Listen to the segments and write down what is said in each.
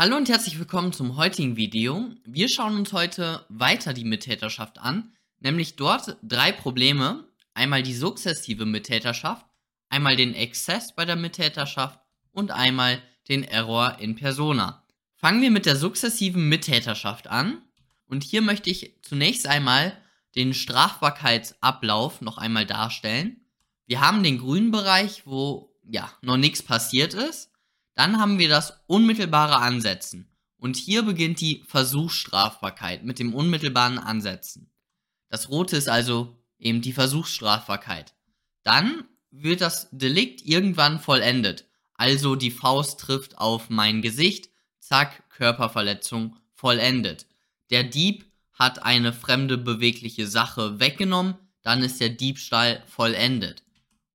Hallo und herzlich willkommen zum heutigen Video. Wir schauen uns heute weiter die Mittäterschaft an, nämlich dort drei Probleme. Einmal die sukzessive Mittäterschaft, einmal den Exzess bei der Mittäterschaft und einmal den Error in Persona. Fangen wir mit der sukzessiven Mittäterschaft an. Und hier möchte ich zunächst einmal den Strafbarkeitsablauf noch einmal darstellen. Wir haben den grünen Bereich, wo ja noch nichts passiert ist. Dann haben wir das unmittelbare Ansetzen. Und hier beginnt die Versuchsstrafbarkeit mit dem unmittelbaren Ansetzen. Das rote ist also eben die Versuchsstrafbarkeit. Dann wird das Delikt irgendwann vollendet. Also die Faust trifft auf mein Gesicht, zack, Körperverletzung vollendet. Der Dieb hat eine fremde bewegliche Sache weggenommen, dann ist der Diebstahl vollendet.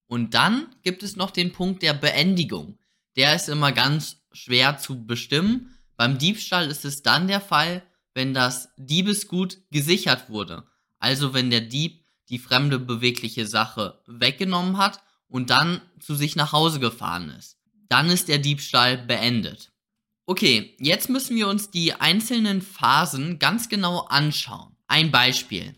Und dann gibt es noch den Punkt der Beendigung der ist immer ganz schwer zu bestimmen. Beim Diebstahl ist es dann der Fall, wenn das Diebesgut gesichert wurde. Also wenn der Dieb die fremde bewegliche Sache weggenommen hat und dann zu sich nach Hause gefahren ist. Dann ist der Diebstahl beendet. Okay, jetzt müssen wir uns die einzelnen Phasen ganz genau anschauen. Ein Beispiel.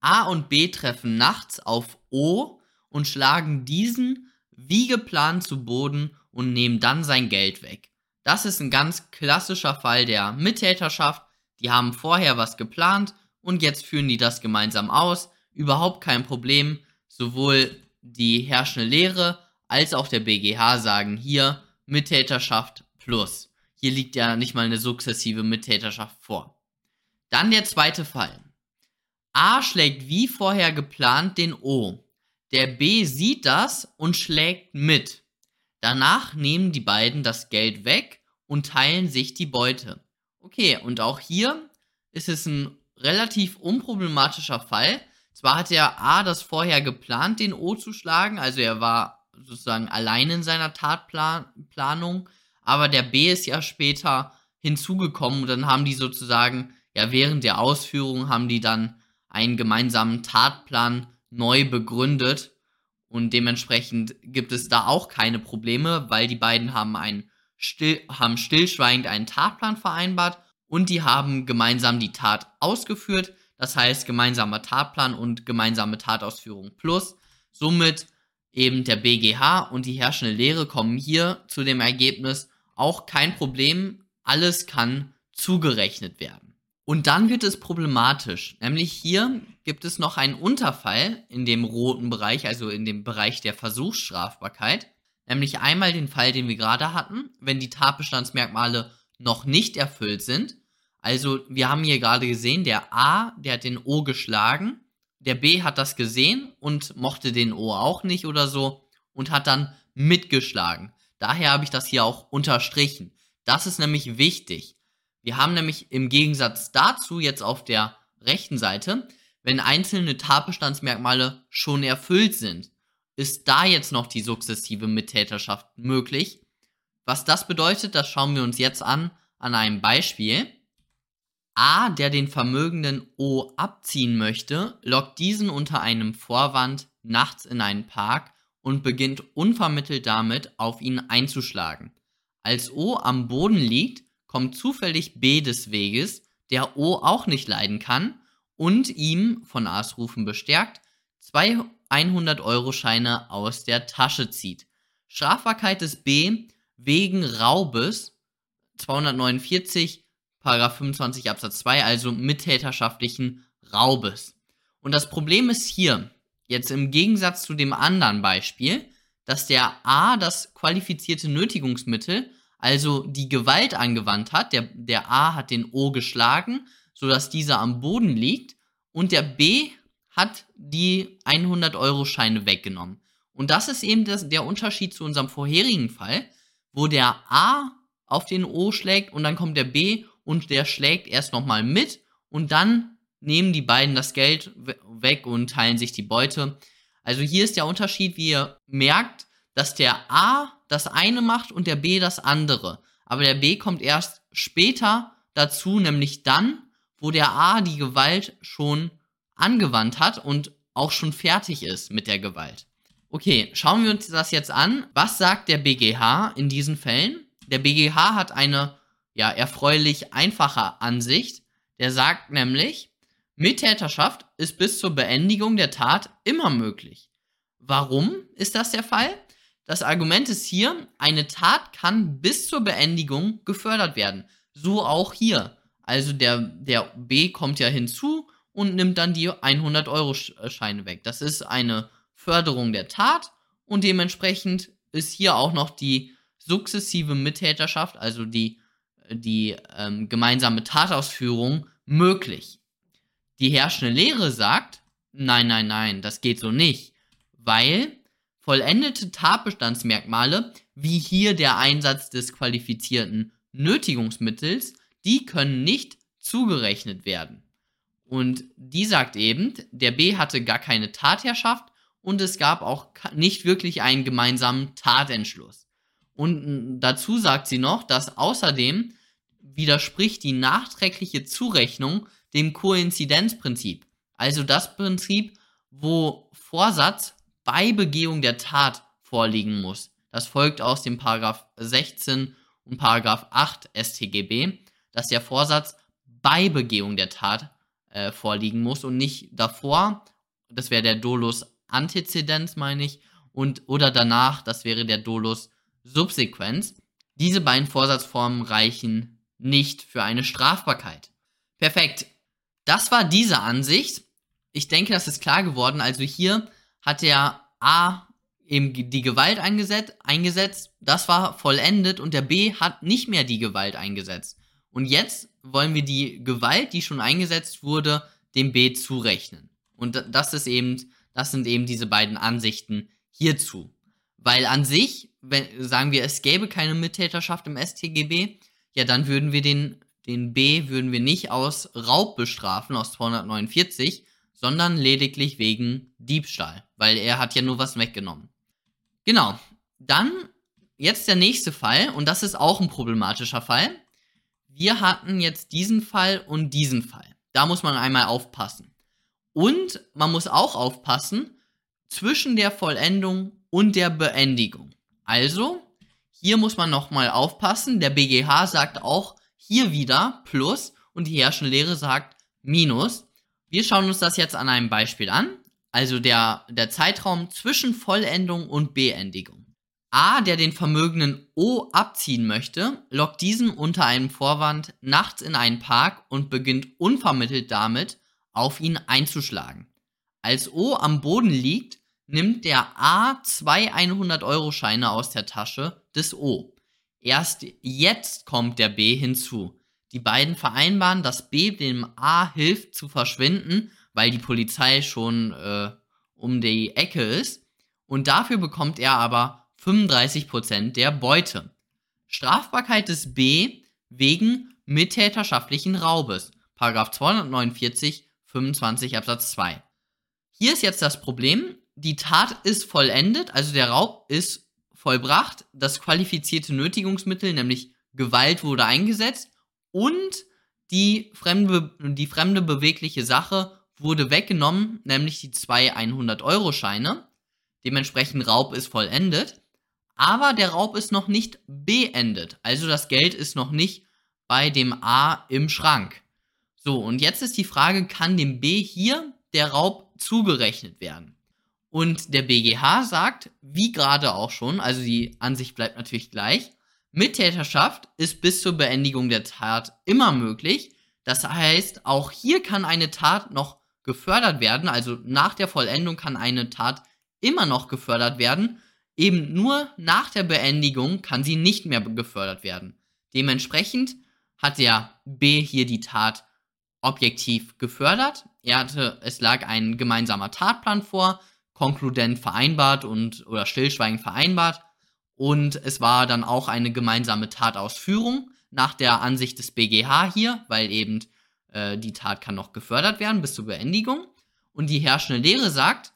A und B treffen nachts auf O und schlagen diesen wie geplant zu Boden und nehmen dann sein Geld weg. Das ist ein ganz klassischer Fall der Mittäterschaft. Die haben vorher was geplant und jetzt führen die das gemeinsam aus. Überhaupt kein Problem. Sowohl die herrschende Lehre als auch der BGH sagen hier Mittäterschaft plus. Hier liegt ja nicht mal eine sukzessive Mittäterschaft vor. Dann der zweite Fall. A schlägt wie vorher geplant den O. Der B sieht das und schlägt mit. Danach nehmen die beiden das Geld weg und teilen sich die Beute. Okay, und auch hier ist es ein relativ unproblematischer Fall. Zwar hat der A das vorher geplant, den O zu schlagen, also er war sozusagen allein in seiner Tatplanung, aber der B ist ja später hinzugekommen und dann haben die sozusagen, ja, während der Ausführung haben die dann einen gemeinsamen Tatplan neu begründet und dementsprechend gibt es da auch keine Probleme, weil die beiden haben, einen still, haben stillschweigend einen Tatplan vereinbart und die haben gemeinsam die Tat ausgeführt. Das heißt, gemeinsamer Tatplan und gemeinsame Tatausführung plus. Somit eben der BGH und die herrschende Lehre kommen hier zu dem Ergebnis, auch kein Problem, alles kann zugerechnet werden. Und dann wird es problematisch. Nämlich hier gibt es noch einen Unterfall in dem roten Bereich, also in dem Bereich der Versuchsstrafbarkeit. Nämlich einmal den Fall, den wir gerade hatten, wenn die Tatbestandsmerkmale noch nicht erfüllt sind. Also wir haben hier gerade gesehen, der A, der hat den O geschlagen. Der B hat das gesehen und mochte den O auch nicht oder so und hat dann mitgeschlagen. Daher habe ich das hier auch unterstrichen. Das ist nämlich wichtig. Wir haben nämlich im Gegensatz dazu jetzt auf der rechten Seite, wenn einzelne Tatbestandsmerkmale schon erfüllt sind, ist da jetzt noch die sukzessive Mittäterschaft möglich. Was das bedeutet, das schauen wir uns jetzt an an einem Beispiel. A, der den Vermögenden O abziehen möchte, lockt diesen unter einem Vorwand nachts in einen Park und beginnt unvermittelt damit, auf ihn einzuschlagen. Als O am Boden liegt, kommt zufällig B des Weges, der O auch nicht leiden kann und ihm, von A's Rufen bestärkt, zwei 100-Euro-Scheine aus der Tasche zieht. Strafbarkeit des B wegen Raubes 249, Paragraph 25 Absatz 2, also mittäterschaftlichen Raubes. Und das Problem ist hier, jetzt im Gegensatz zu dem anderen Beispiel, dass der A das qualifizierte Nötigungsmittel also die Gewalt angewandt hat. Der, der A hat den O geschlagen, sodass dieser am Boden liegt und der B hat die 100-Euro-Scheine weggenommen. Und das ist eben das, der Unterschied zu unserem vorherigen Fall, wo der A auf den O schlägt und dann kommt der B und der schlägt erst nochmal mit und dann nehmen die beiden das Geld weg und teilen sich die Beute. Also hier ist der Unterschied, wie ihr merkt, dass der A das eine macht und der B das andere. Aber der B kommt erst später dazu, nämlich dann, wo der A die Gewalt schon angewandt hat und auch schon fertig ist mit der Gewalt. Okay, schauen wir uns das jetzt an. Was sagt der BGH in diesen Fällen? Der BGH hat eine ja, erfreulich einfacher Ansicht. Der sagt nämlich, Mittäterschaft ist bis zur Beendigung der Tat immer möglich. Warum ist das der Fall? Das Argument ist hier, eine Tat kann bis zur Beendigung gefördert werden. So auch hier. Also der, der B kommt ja hinzu und nimmt dann die 100-Euro-Scheine weg. Das ist eine Förderung der Tat und dementsprechend ist hier auch noch die sukzessive Mittäterschaft, also die, die ähm, gemeinsame Tatausführung, möglich. Die herrschende Lehre sagt, nein, nein, nein, das geht so nicht, weil vollendete Tatbestandsmerkmale, wie hier der Einsatz des qualifizierten Nötigungsmittels, die können nicht zugerechnet werden. Und die sagt eben, der B hatte gar keine Tatherrschaft und es gab auch nicht wirklich einen gemeinsamen Tatentschluss. Und dazu sagt sie noch, dass außerdem widerspricht die nachträgliche Zurechnung dem Koinzidenzprinzip. Also das Prinzip, wo Vorsatz bei Begehung der Tat vorliegen muss. Das folgt aus dem Paragraph 16 und Paragraph 8 StGB, dass der Vorsatz bei Begehung der Tat äh, vorliegen muss und nicht davor. Das wäre der Dolus Antezedens, meine ich, und oder danach, das wäre der Dolus Subsequenz. Diese beiden Vorsatzformen reichen nicht für eine Strafbarkeit. Perfekt. Das war diese Ansicht. Ich denke, das ist klar geworden. Also hier hat der A eben die Gewalt eingesetzt, eingesetzt, das war vollendet und der B hat nicht mehr die Gewalt eingesetzt. Und jetzt wollen wir die Gewalt, die schon eingesetzt wurde, dem B zurechnen. Und das ist eben, das sind eben diese beiden Ansichten hierzu. Weil an sich, wenn, sagen wir, es gäbe keine Mittäterschaft im StGB, ja, dann würden wir den, den B würden wir nicht aus Raub bestrafen, aus 249, sondern lediglich wegen Diebstahl, weil er hat ja nur was weggenommen. Genau. Dann jetzt der nächste Fall, und das ist auch ein problematischer Fall wir hatten jetzt diesen Fall und diesen Fall. Da muss man einmal aufpassen. Und man muss auch aufpassen zwischen der Vollendung und der Beendigung. Also, hier muss man nochmal aufpassen. Der BGH sagt auch hier wieder Plus und die herrschende Lehre sagt Minus. Wir schauen uns das jetzt an einem Beispiel an. Also der, der Zeitraum zwischen Vollendung und Beendigung. A, der den Vermögenden O abziehen möchte, lockt diesen unter einem Vorwand nachts in einen Park und beginnt unvermittelt damit, auf ihn einzuschlagen. Als O am Boden liegt, nimmt der A zwei 100-Euro-Scheine aus der Tasche des O. Erst jetzt kommt der B hinzu. Die beiden vereinbaren, dass B dem A hilft zu verschwinden, weil die Polizei schon äh, um die Ecke ist. Und dafür bekommt er aber 35% der Beute. Strafbarkeit des B wegen mittäterschaftlichen Raubes. Paragraph 249, 25 Absatz 2. Hier ist jetzt das Problem, die Tat ist vollendet, also der Raub ist vollbracht, das qualifizierte Nötigungsmittel, nämlich Gewalt, wurde eingesetzt und die fremde, die fremde bewegliche Sache wurde weggenommen, nämlich die zwei 100-Euro-Scheine. Dementsprechend Raub ist vollendet aber der Raub ist noch nicht beendet. Also das Geld ist noch nicht bei dem A im Schrank. So, und jetzt ist die Frage, kann dem B hier der Raub zugerechnet werden? Und der BGH sagt, wie gerade auch schon, also die Ansicht bleibt natürlich gleich, Mittäterschaft ist bis zur Beendigung der Tat immer möglich. Das heißt, auch hier kann eine Tat noch gefördert werden, also nach der Vollendung kann eine Tat immer noch gefördert werden, Eben nur nach der Beendigung kann sie nicht mehr gefördert werden. Dementsprechend hat der B hier die Tat objektiv gefördert. Er hatte, es lag ein gemeinsamer Tatplan vor, konkludent vereinbart und oder stillschweigend vereinbart. Und es war dann auch eine gemeinsame Tatausführung nach der Ansicht des BGH hier, weil eben äh, die Tat kann noch gefördert werden bis zur Beendigung. Und die herrschende Lehre sagt,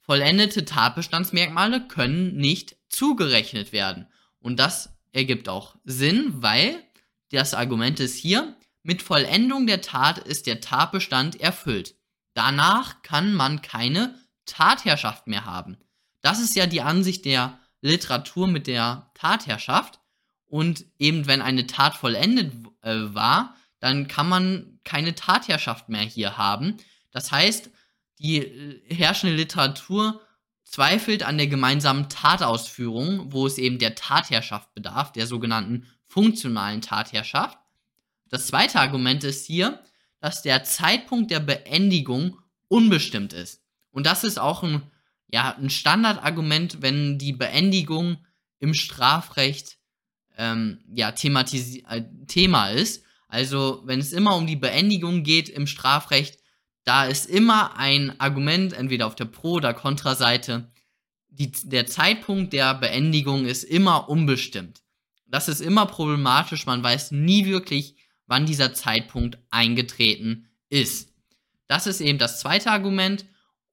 Vollendete Tatbestandsmerkmale können nicht zugerechnet werden. Und das ergibt auch Sinn, weil das Argument ist hier, mit Vollendung der Tat ist der Tatbestand erfüllt. Danach kann man keine Tatherrschaft mehr haben. Das ist ja die Ansicht der Literatur mit der Tatherrschaft. Und eben, wenn eine Tat vollendet äh, war, dann kann man keine Tatherrschaft mehr hier haben. Das heißt, die äh, herrschende Literatur zweifelt an der gemeinsamen Tatausführung, wo es eben der Tatherrschaft bedarf, der sogenannten funktionalen Tatherrschaft. Das zweite Argument ist hier, dass der Zeitpunkt der Beendigung unbestimmt ist. Und das ist auch ein, ja, ein Standardargument, wenn die Beendigung im Strafrecht ähm, ja, äh, Thema ist. Also wenn es immer um die Beendigung geht im Strafrecht, da ist immer ein Argument, entweder auf der Pro- oder Kontraseite. Die, der Zeitpunkt der Beendigung ist immer unbestimmt. Das ist immer problematisch. Man weiß nie wirklich, wann dieser Zeitpunkt eingetreten ist. Das ist eben das zweite Argument.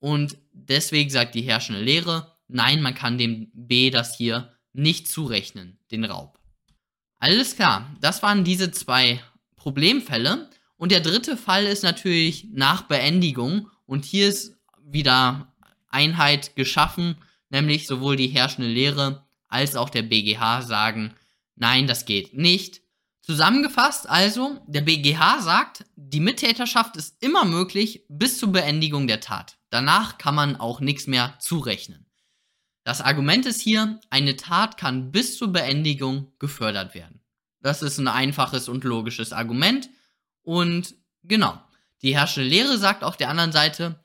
Und deswegen sagt die herrschende Lehre, nein, man kann dem B das hier nicht zurechnen, den Raub. Alles klar, das waren diese zwei Problemfälle. Und der dritte Fall ist natürlich nach Beendigung. Und hier ist wieder Einheit geschaffen, nämlich sowohl die herrschende Lehre als auch der BGH sagen, nein, das geht nicht. Zusammengefasst also, der BGH sagt, die Mittäterschaft ist immer möglich bis zur Beendigung der Tat. Danach kann man auch nichts mehr zurechnen. Das Argument ist hier, eine Tat kann bis zur Beendigung gefördert werden. Das ist ein einfaches und logisches Argument. Und genau, die herrschende Lehre sagt auf der anderen Seite,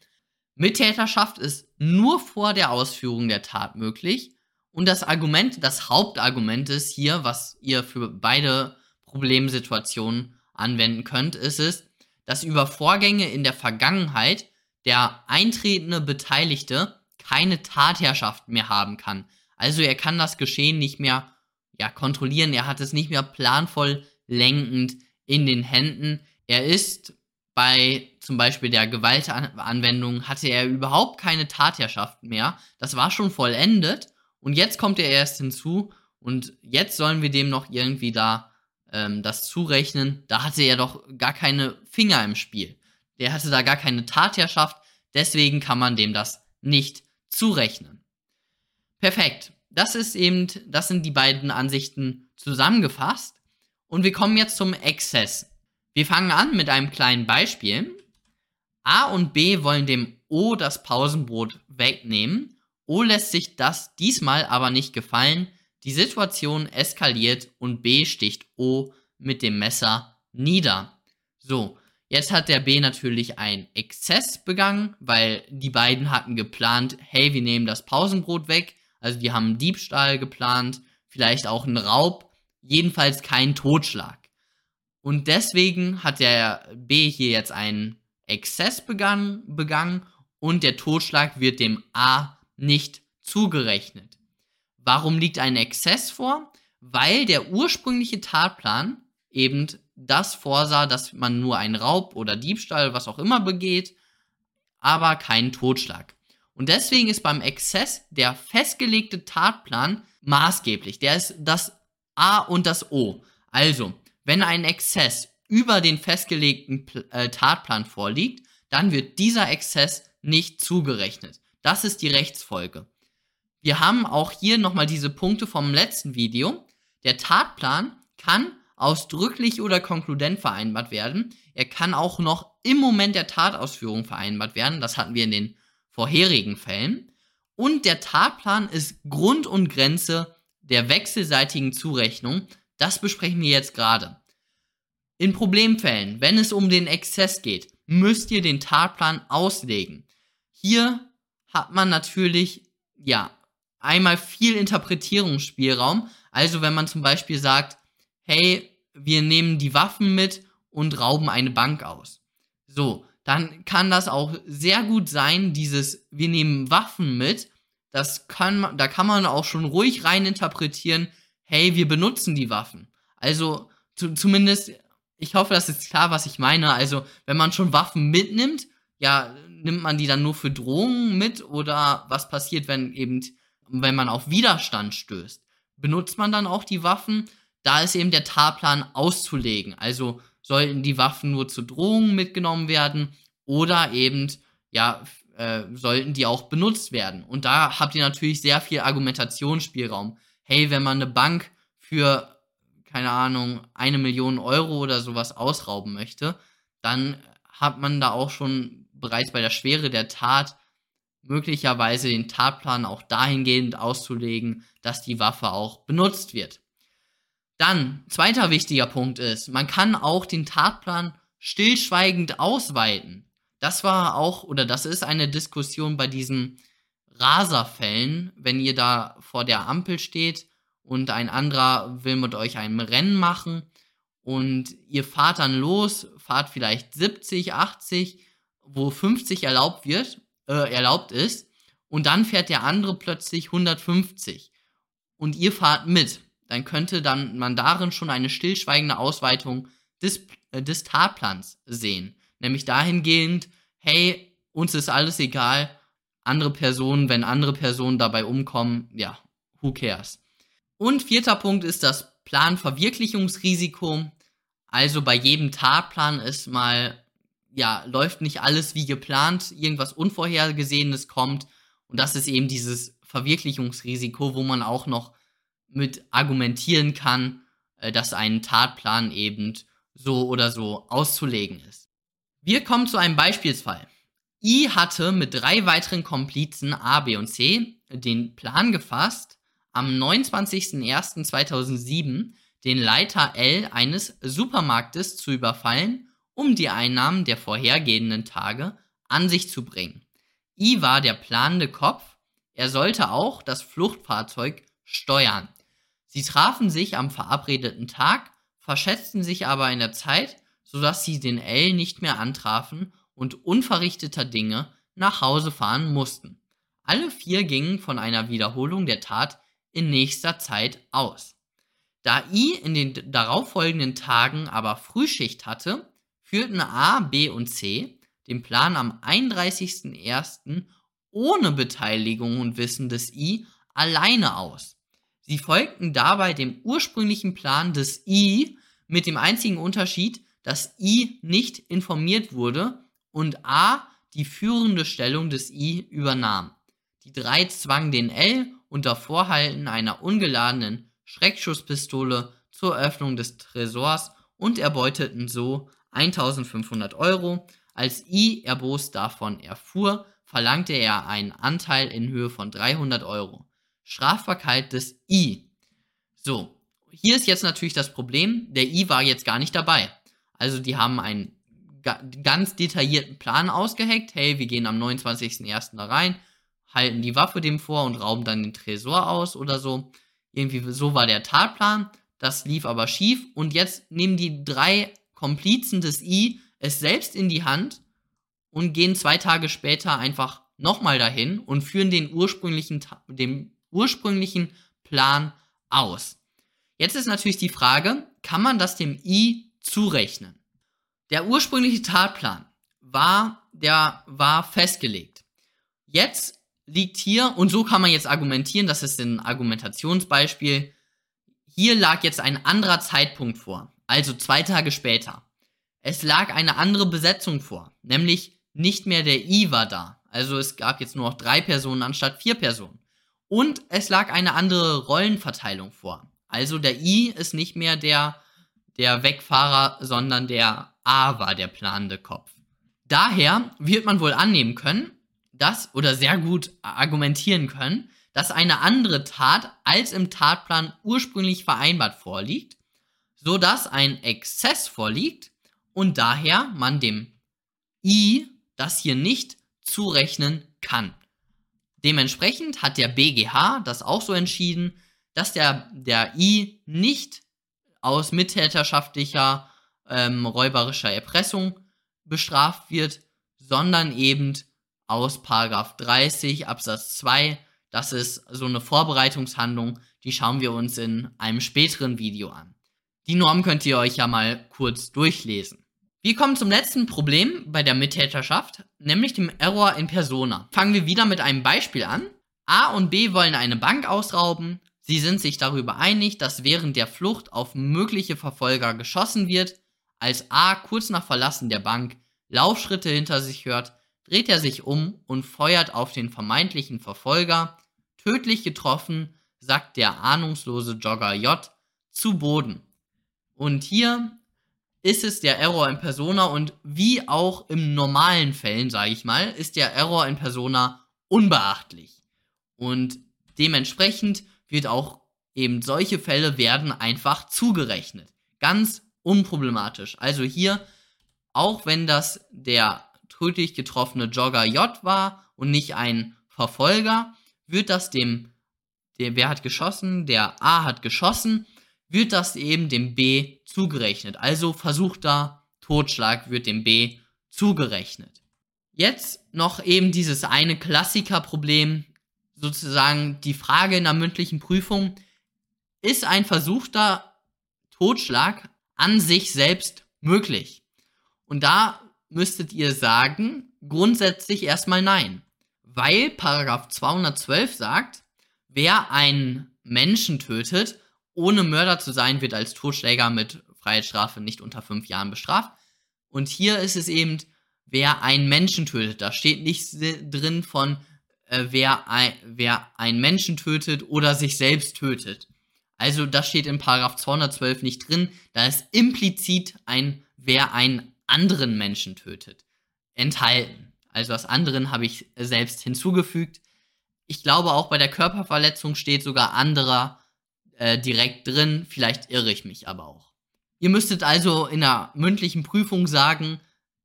Mittäterschaft ist nur vor der Ausführung der Tat möglich. Und das Argument, das Hauptargument ist hier, was ihr für beide Problemsituationen anwenden könnt, ist es, dass über Vorgänge in der Vergangenheit der eintretende Beteiligte keine Tatherrschaft mehr haben kann. Also er kann das Geschehen nicht mehr ja, kontrollieren, er hat es nicht mehr planvoll lenkend in den Händen. Er ist bei zum Beispiel der Gewaltanwendung hatte er überhaupt keine Tatherrschaft mehr. Das war schon vollendet und jetzt kommt er erst hinzu und jetzt sollen wir dem noch irgendwie da ähm, das zurechnen. Da hatte er doch gar keine Finger im Spiel. Der hatte da gar keine Tatherrschaft, deswegen kann man dem das nicht zurechnen. Perfekt. Das ist eben, das sind die beiden Ansichten zusammengefasst. Und wir kommen jetzt zum Exzess. Wir fangen an mit einem kleinen Beispiel. A und B wollen dem O das Pausenbrot wegnehmen. O lässt sich das diesmal aber nicht gefallen. Die Situation eskaliert und B sticht O mit dem Messer nieder. So, Jetzt hat der B natürlich ein Exzess begangen, weil die beiden hatten geplant, hey, wir nehmen das Pausenbrot weg. Also die haben Diebstahl geplant, vielleicht auch einen Raub, jedenfalls keinen Totschlag. Und deswegen hat der B hier jetzt einen Exzess begangen, begangen und der Totschlag wird dem A nicht zugerechnet. Warum liegt ein Exzess vor? Weil der ursprüngliche Tatplan eben das vorsah, dass man nur einen Raub oder Diebstahl, was auch immer begeht, aber keinen Totschlag. Und deswegen ist beim Exzess der festgelegte Tatplan maßgeblich. Der ist das A und das O. Also, wenn ein Exzess über den festgelegten äh, Tatplan vorliegt, dann wird dieser Exzess nicht zugerechnet. Das ist die Rechtsfolge. Wir haben auch hier nochmal diese Punkte vom letzten Video. Der Tatplan kann ausdrücklich oder konkludent vereinbart werden. Er kann auch noch im Moment der Tatausführung vereinbart werden. Das hatten wir in den vorherigen Fällen. Und der Tatplan ist Grund und Grenze der wechselseitigen Zurechnung. Das besprechen wir jetzt gerade. In Problemfällen, wenn es um den Exzess geht, müsst ihr den Tatplan auslegen. Hier hat man natürlich, ja, einmal viel Interpretierungsspielraum. Also wenn man zum Beispiel sagt, hey, wir nehmen die Waffen mit und rauben eine Bank aus. So, dann kann das auch sehr gut sein, dieses, wir nehmen Waffen mit, das kann da kann man auch schon ruhig rein interpretieren, hey, wir benutzen die Waffen. Also, zu, zumindest, ich hoffe, das ist klar, was ich meine. Also, wenn man schon Waffen mitnimmt, ja, nimmt man die dann nur für Drohungen mit oder was passiert, wenn eben, wenn man auf Widerstand stößt? Benutzt man dann auch die Waffen? Da ist eben der Tatplan auszulegen. Also sollten die Waffen nur zur Drohung mitgenommen werden oder eben, ja, äh, sollten die auch benutzt werden. Und da habt ihr natürlich sehr viel Argumentationsspielraum. Hey, wenn man eine Bank für keine Ahnung, eine Million Euro oder sowas ausrauben möchte, dann hat man da auch schon bereits bei der Schwere der Tat möglicherweise den Tatplan auch dahingehend auszulegen, dass die Waffe auch benutzt wird. Dann, zweiter wichtiger Punkt ist, man kann auch den Tatplan stillschweigend ausweiten. Das war auch, oder das ist eine Diskussion bei diesen Raserfällen, wenn ihr da vor der Ampel steht und ein anderer will mit euch ein Rennen machen und ihr fahrt dann los, fahrt vielleicht 70, 80, wo 50 erlaubt wird, äh, erlaubt ist, und dann fährt der andere plötzlich 150 und ihr fahrt mit, dann könnte dann man darin schon eine stillschweigende Ausweitung des, äh, des Tatplans sehen. Nämlich dahingehend, hey, uns ist alles egal, andere Personen, wenn andere Personen dabei umkommen, ja, who cares. Und vierter Punkt ist das Planverwirklichungsrisiko. Also bei jedem Tatplan ist mal, ja, läuft nicht alles wie geplant, irgendwas Unvorhergesehenes kommt. Und das ist eben dieses Verwirklichungsrisiko, wo man auch noch mit argumentieren kann, äh, dass ein Tatplan eben so oder so auszulegen ist. Wir kommen zu einem Beispielsfall. I hatte mit drei weiteren Komplizen A, B und C den Plan gefasst, am 29.01.2007 den Leiter L eines Supermarktes zu überfallen, um die Einnahmen der vorhergehenden Tage an sich zu bringen. I war der planende Kopf, er sollte auch das Fluchtfahrzeug steuern. Sie trafen sich am verabredeten Tag, verschätzten sich aber in der Zeit, sodass sie den L nicht mehr antrafen und unverrichteter Dinge nach Hause fahren mussten. Alle vier gingen von einer Wiederholung der Tat in nächster Zeit aus. Da I in den darauffolgenden Tagen aber Frühschicht hatte, führten A, B und C den Plan am 31.01. ohne Beteiligung und Wissen des I alleine aus. Sie folgten dabei dem ursprünglichen Plan des I mit dem einzigen Unterschied, dass I nicht informiert wurde und A die führende Stellung des I übernahm. Die drei zwangen den L unter Vorhalten einer ungeladenen Schreckschusspistole zur Öffnung des Tresors und erbeuteten so 1500 Euro. Als I erbost davon erfuhr, verlangte er einen Anteil in Höhe von 300 Euro. Strafbarkeit des I. So, hier ist jetzt natürlich das Problem, der I war jetzt gar nicht dabei. Also die haben einen ganz detaillierten Plan ausgeheckt. Hey, wir gehen am 29.01. da rein, halten die Waffe dem vor und rauben dann den Tresor aus oder so. Irgendwie so war der Tatplan. Das lief aber schief. Und jetzt nehmen die drei Komplizen des I es selbst in die Hand und gehen zwei Tage später einfach nochmal dahin und führen den ursprünglichen, den ursprünglichen Plan aus. Jetzt ist natürlich die Frage, kann man das dem I zurechnen? Der ursprüngliche Tatplan war, der war festgelegt. Jetzt liegt hier, und so kann man jetzt argumentieren, das ist ein Argumentationsbeispiel, hier lag jetzt ein anderer Zeitpunkt vor, also zwei Tage später. Es lag eine andere Besetzung vor, nämlich nicht mehr der I war da. Also es gab jetzt nur noch drei Personen anstatt vier Personen. Und es lag eine andere Rollenverteilung vor. Also der I ist nicht mehr der, der Wegfahrer, sondern der A war der planende Kopf. Daher wird man wohl annehmen können, dass, oder sehr gut argumentieren können, dass eine andere Tat als im Tatplan ursprünglich vereinbart vorliegt, so dass ein Exzess vorliegt und daher man dem I das hier nicht zurechnen kann. Dementsprechend hat der BGH das auch so entschieden, dass der, der I nicht aus mittäterschaftlicher ähm, räuberischer Erpressung bestraft wird, sondern eben aus Paragraph 30 Absatz 2. Das ist so eine Vorbereitungshandlung, die schauen wir uns in einem späteren Video an. Die Norm könnt ihr euch ja mal kurz durchlesen. Wir kommen zum letzten Problem bei der Mittäterschaft, nämlich dem Error in Persona. Fangen wir wieder mit einem Beispiel an. A und B wollen eine Bank ausrauben. Sie sind sich darüber einig, dass während der Flucht auf mögliche Verfolger geschossen wird. Als A kurz nach Verlassen der Bank Laufschritte hinter sich hört, dreht er sich um und feuert auf den vermeintlichen Verfolger. Tödlich getroffen, sackt der ahnungslose Jogger J zu Boden. Und hier ist es der Error in Persona und wie auch im normalen Fällen, sage ich mal, ist der Error in Persona unbeachtlich. Und dementsprechend wird auch eben solche Fälle werden einfach zugerechnet. Ganz unproblematisch. Also hier, auch wenn das der tödlich getroffene Jogger J war und nicht ein Verfolger, wird das dem, der, wer hat geschossen, der A hat geschossen, wird das eben dem B zugerechnet. Also versuchter Totschlag wird dem B zugerechnet. Jetzt noch eben dieses eine Klassikerproblem, sozusagen die Frage in der mündlichen Prüfung, ist ein versuchter Totschlag an sich selbst möglich? Und da müsstet ihr sagen, grundsätzlich erstmal nein. Weil Paragraph 212 sagt, wer einen Menschen tötet, ohne Mörder zu sein, wird als Totschläger mit Freiheitsstrafe nicht unter fünf Jahren bestraft. Und hier ist es eben, wer einen Menschen tötet. Da steht nichts drin von, äh, wer, ein, wer einen Menschen tötet oder sich selbst tötet. Also das steht in Paragraph 212 nicht drin. Da ist implizit ein, wer einen anderen Menschen tötet, enthalten. Also das anderen habe ich selbst hinzugefügt. Ich glaube auch bei der Körperverletzung steht sogar anderer äh, direkt drin. Vielleicht irre ich mich aber auch. Ihr müsstet also in der mündlichen Prüfung sagen,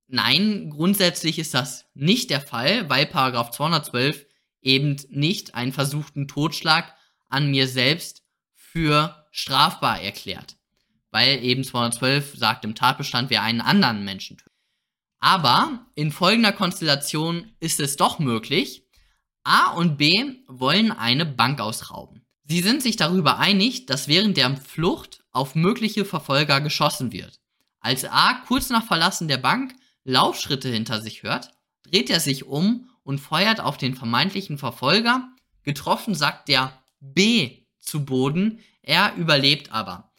nein, grundsätzlich ist das nicht der Fall, weil Paragraph 212 eben nicht einen versuchten Totschlag an mir selbst für strafbar erklärt. Weil eben 212 sagt im Tatbestand, wer einen anderen Menschen tötet. Aber in folgender Konstellation ist es doch möglich. A und B wollen eine Bank ausrauben. Sie sind sich darüber einig, dass während der Flucht auf mögliche Verfolger geschossen wird. Als A kurz nach Verlassen der Bank Laufschritte hinter sich hört, dreht er sich um und feuert auf den vermeintlichen Verfolger. Getroffen sackt der B zu Boden, er überlebt aber.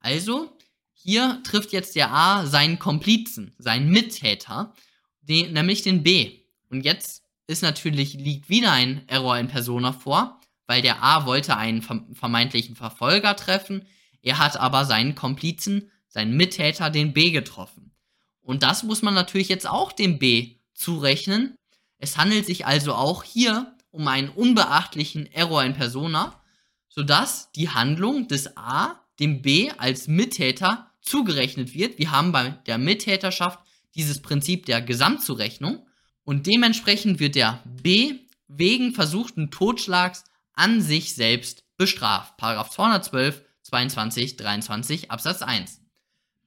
Also, hier trifft jetzt der A seinen Komplizen, seinen Mittäter, den, nämlich den B. Und jetzt ist natürlich, liegt wieder ein Error in Persona vor, weil der A wollte einen vermeintlichen Verfolger treffen, er hat aber seinen Komplizen, seinen Mittäter, den B getroffen. Und das muss man natürlich jetzt auch dem B zurechnen. Es handelt sich also auch hier um einen unbeachtlichen Error in Persona, sodass die Handlung des A dem B als Mittäter zugerechnet wird. Wir haben bei der Mittäterschaft dieses Prinzip der Gesamtzurechnung und dementsprechend wird der B wegen versuchten Totschlags an sich selbst bestraft. Paragraph 212, 22, 23 Absatz 1.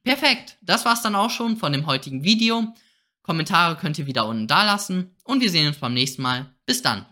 Perfekt, das war's dann auch schon von dem heutigen Video. Kommentare könnt ihr wieder unten da lassen und wir sehen uns beim nächsten Mal. Bis dann.